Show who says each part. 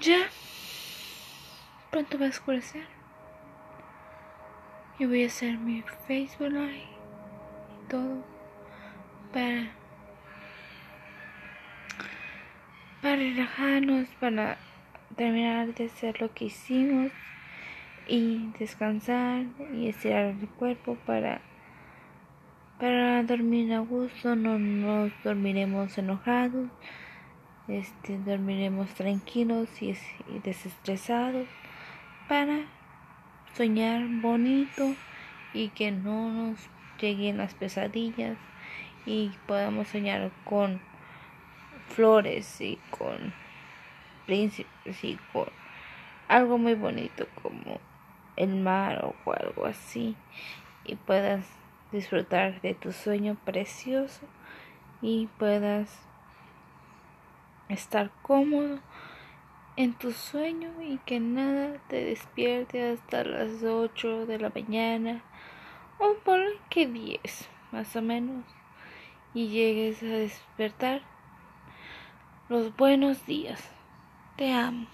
Speaker 1: Ya. Pronto va a oscurecer. Y voy a hacer mi Facebook Live y todo para para relajarnos, para terminar de hacer lo que hicimos y descansar y estirar el cuerpo para para dormir a gusto, no nos dormiremos enojados, este, dormiremos tranquilos y, y desestresados para soñar bonito y que no nos lleguen las pesadillas y podamos soñar con flores y con príncipes y con algo muy bonito como el mar o algo así y puedas disfrutar de tu sueño precioso y puedas estar cómodo en tu sueño y que nada te despierte hasta las 8 de la mañana o por que 10 más o menos y llegues a despertar los buenos días. Te amo.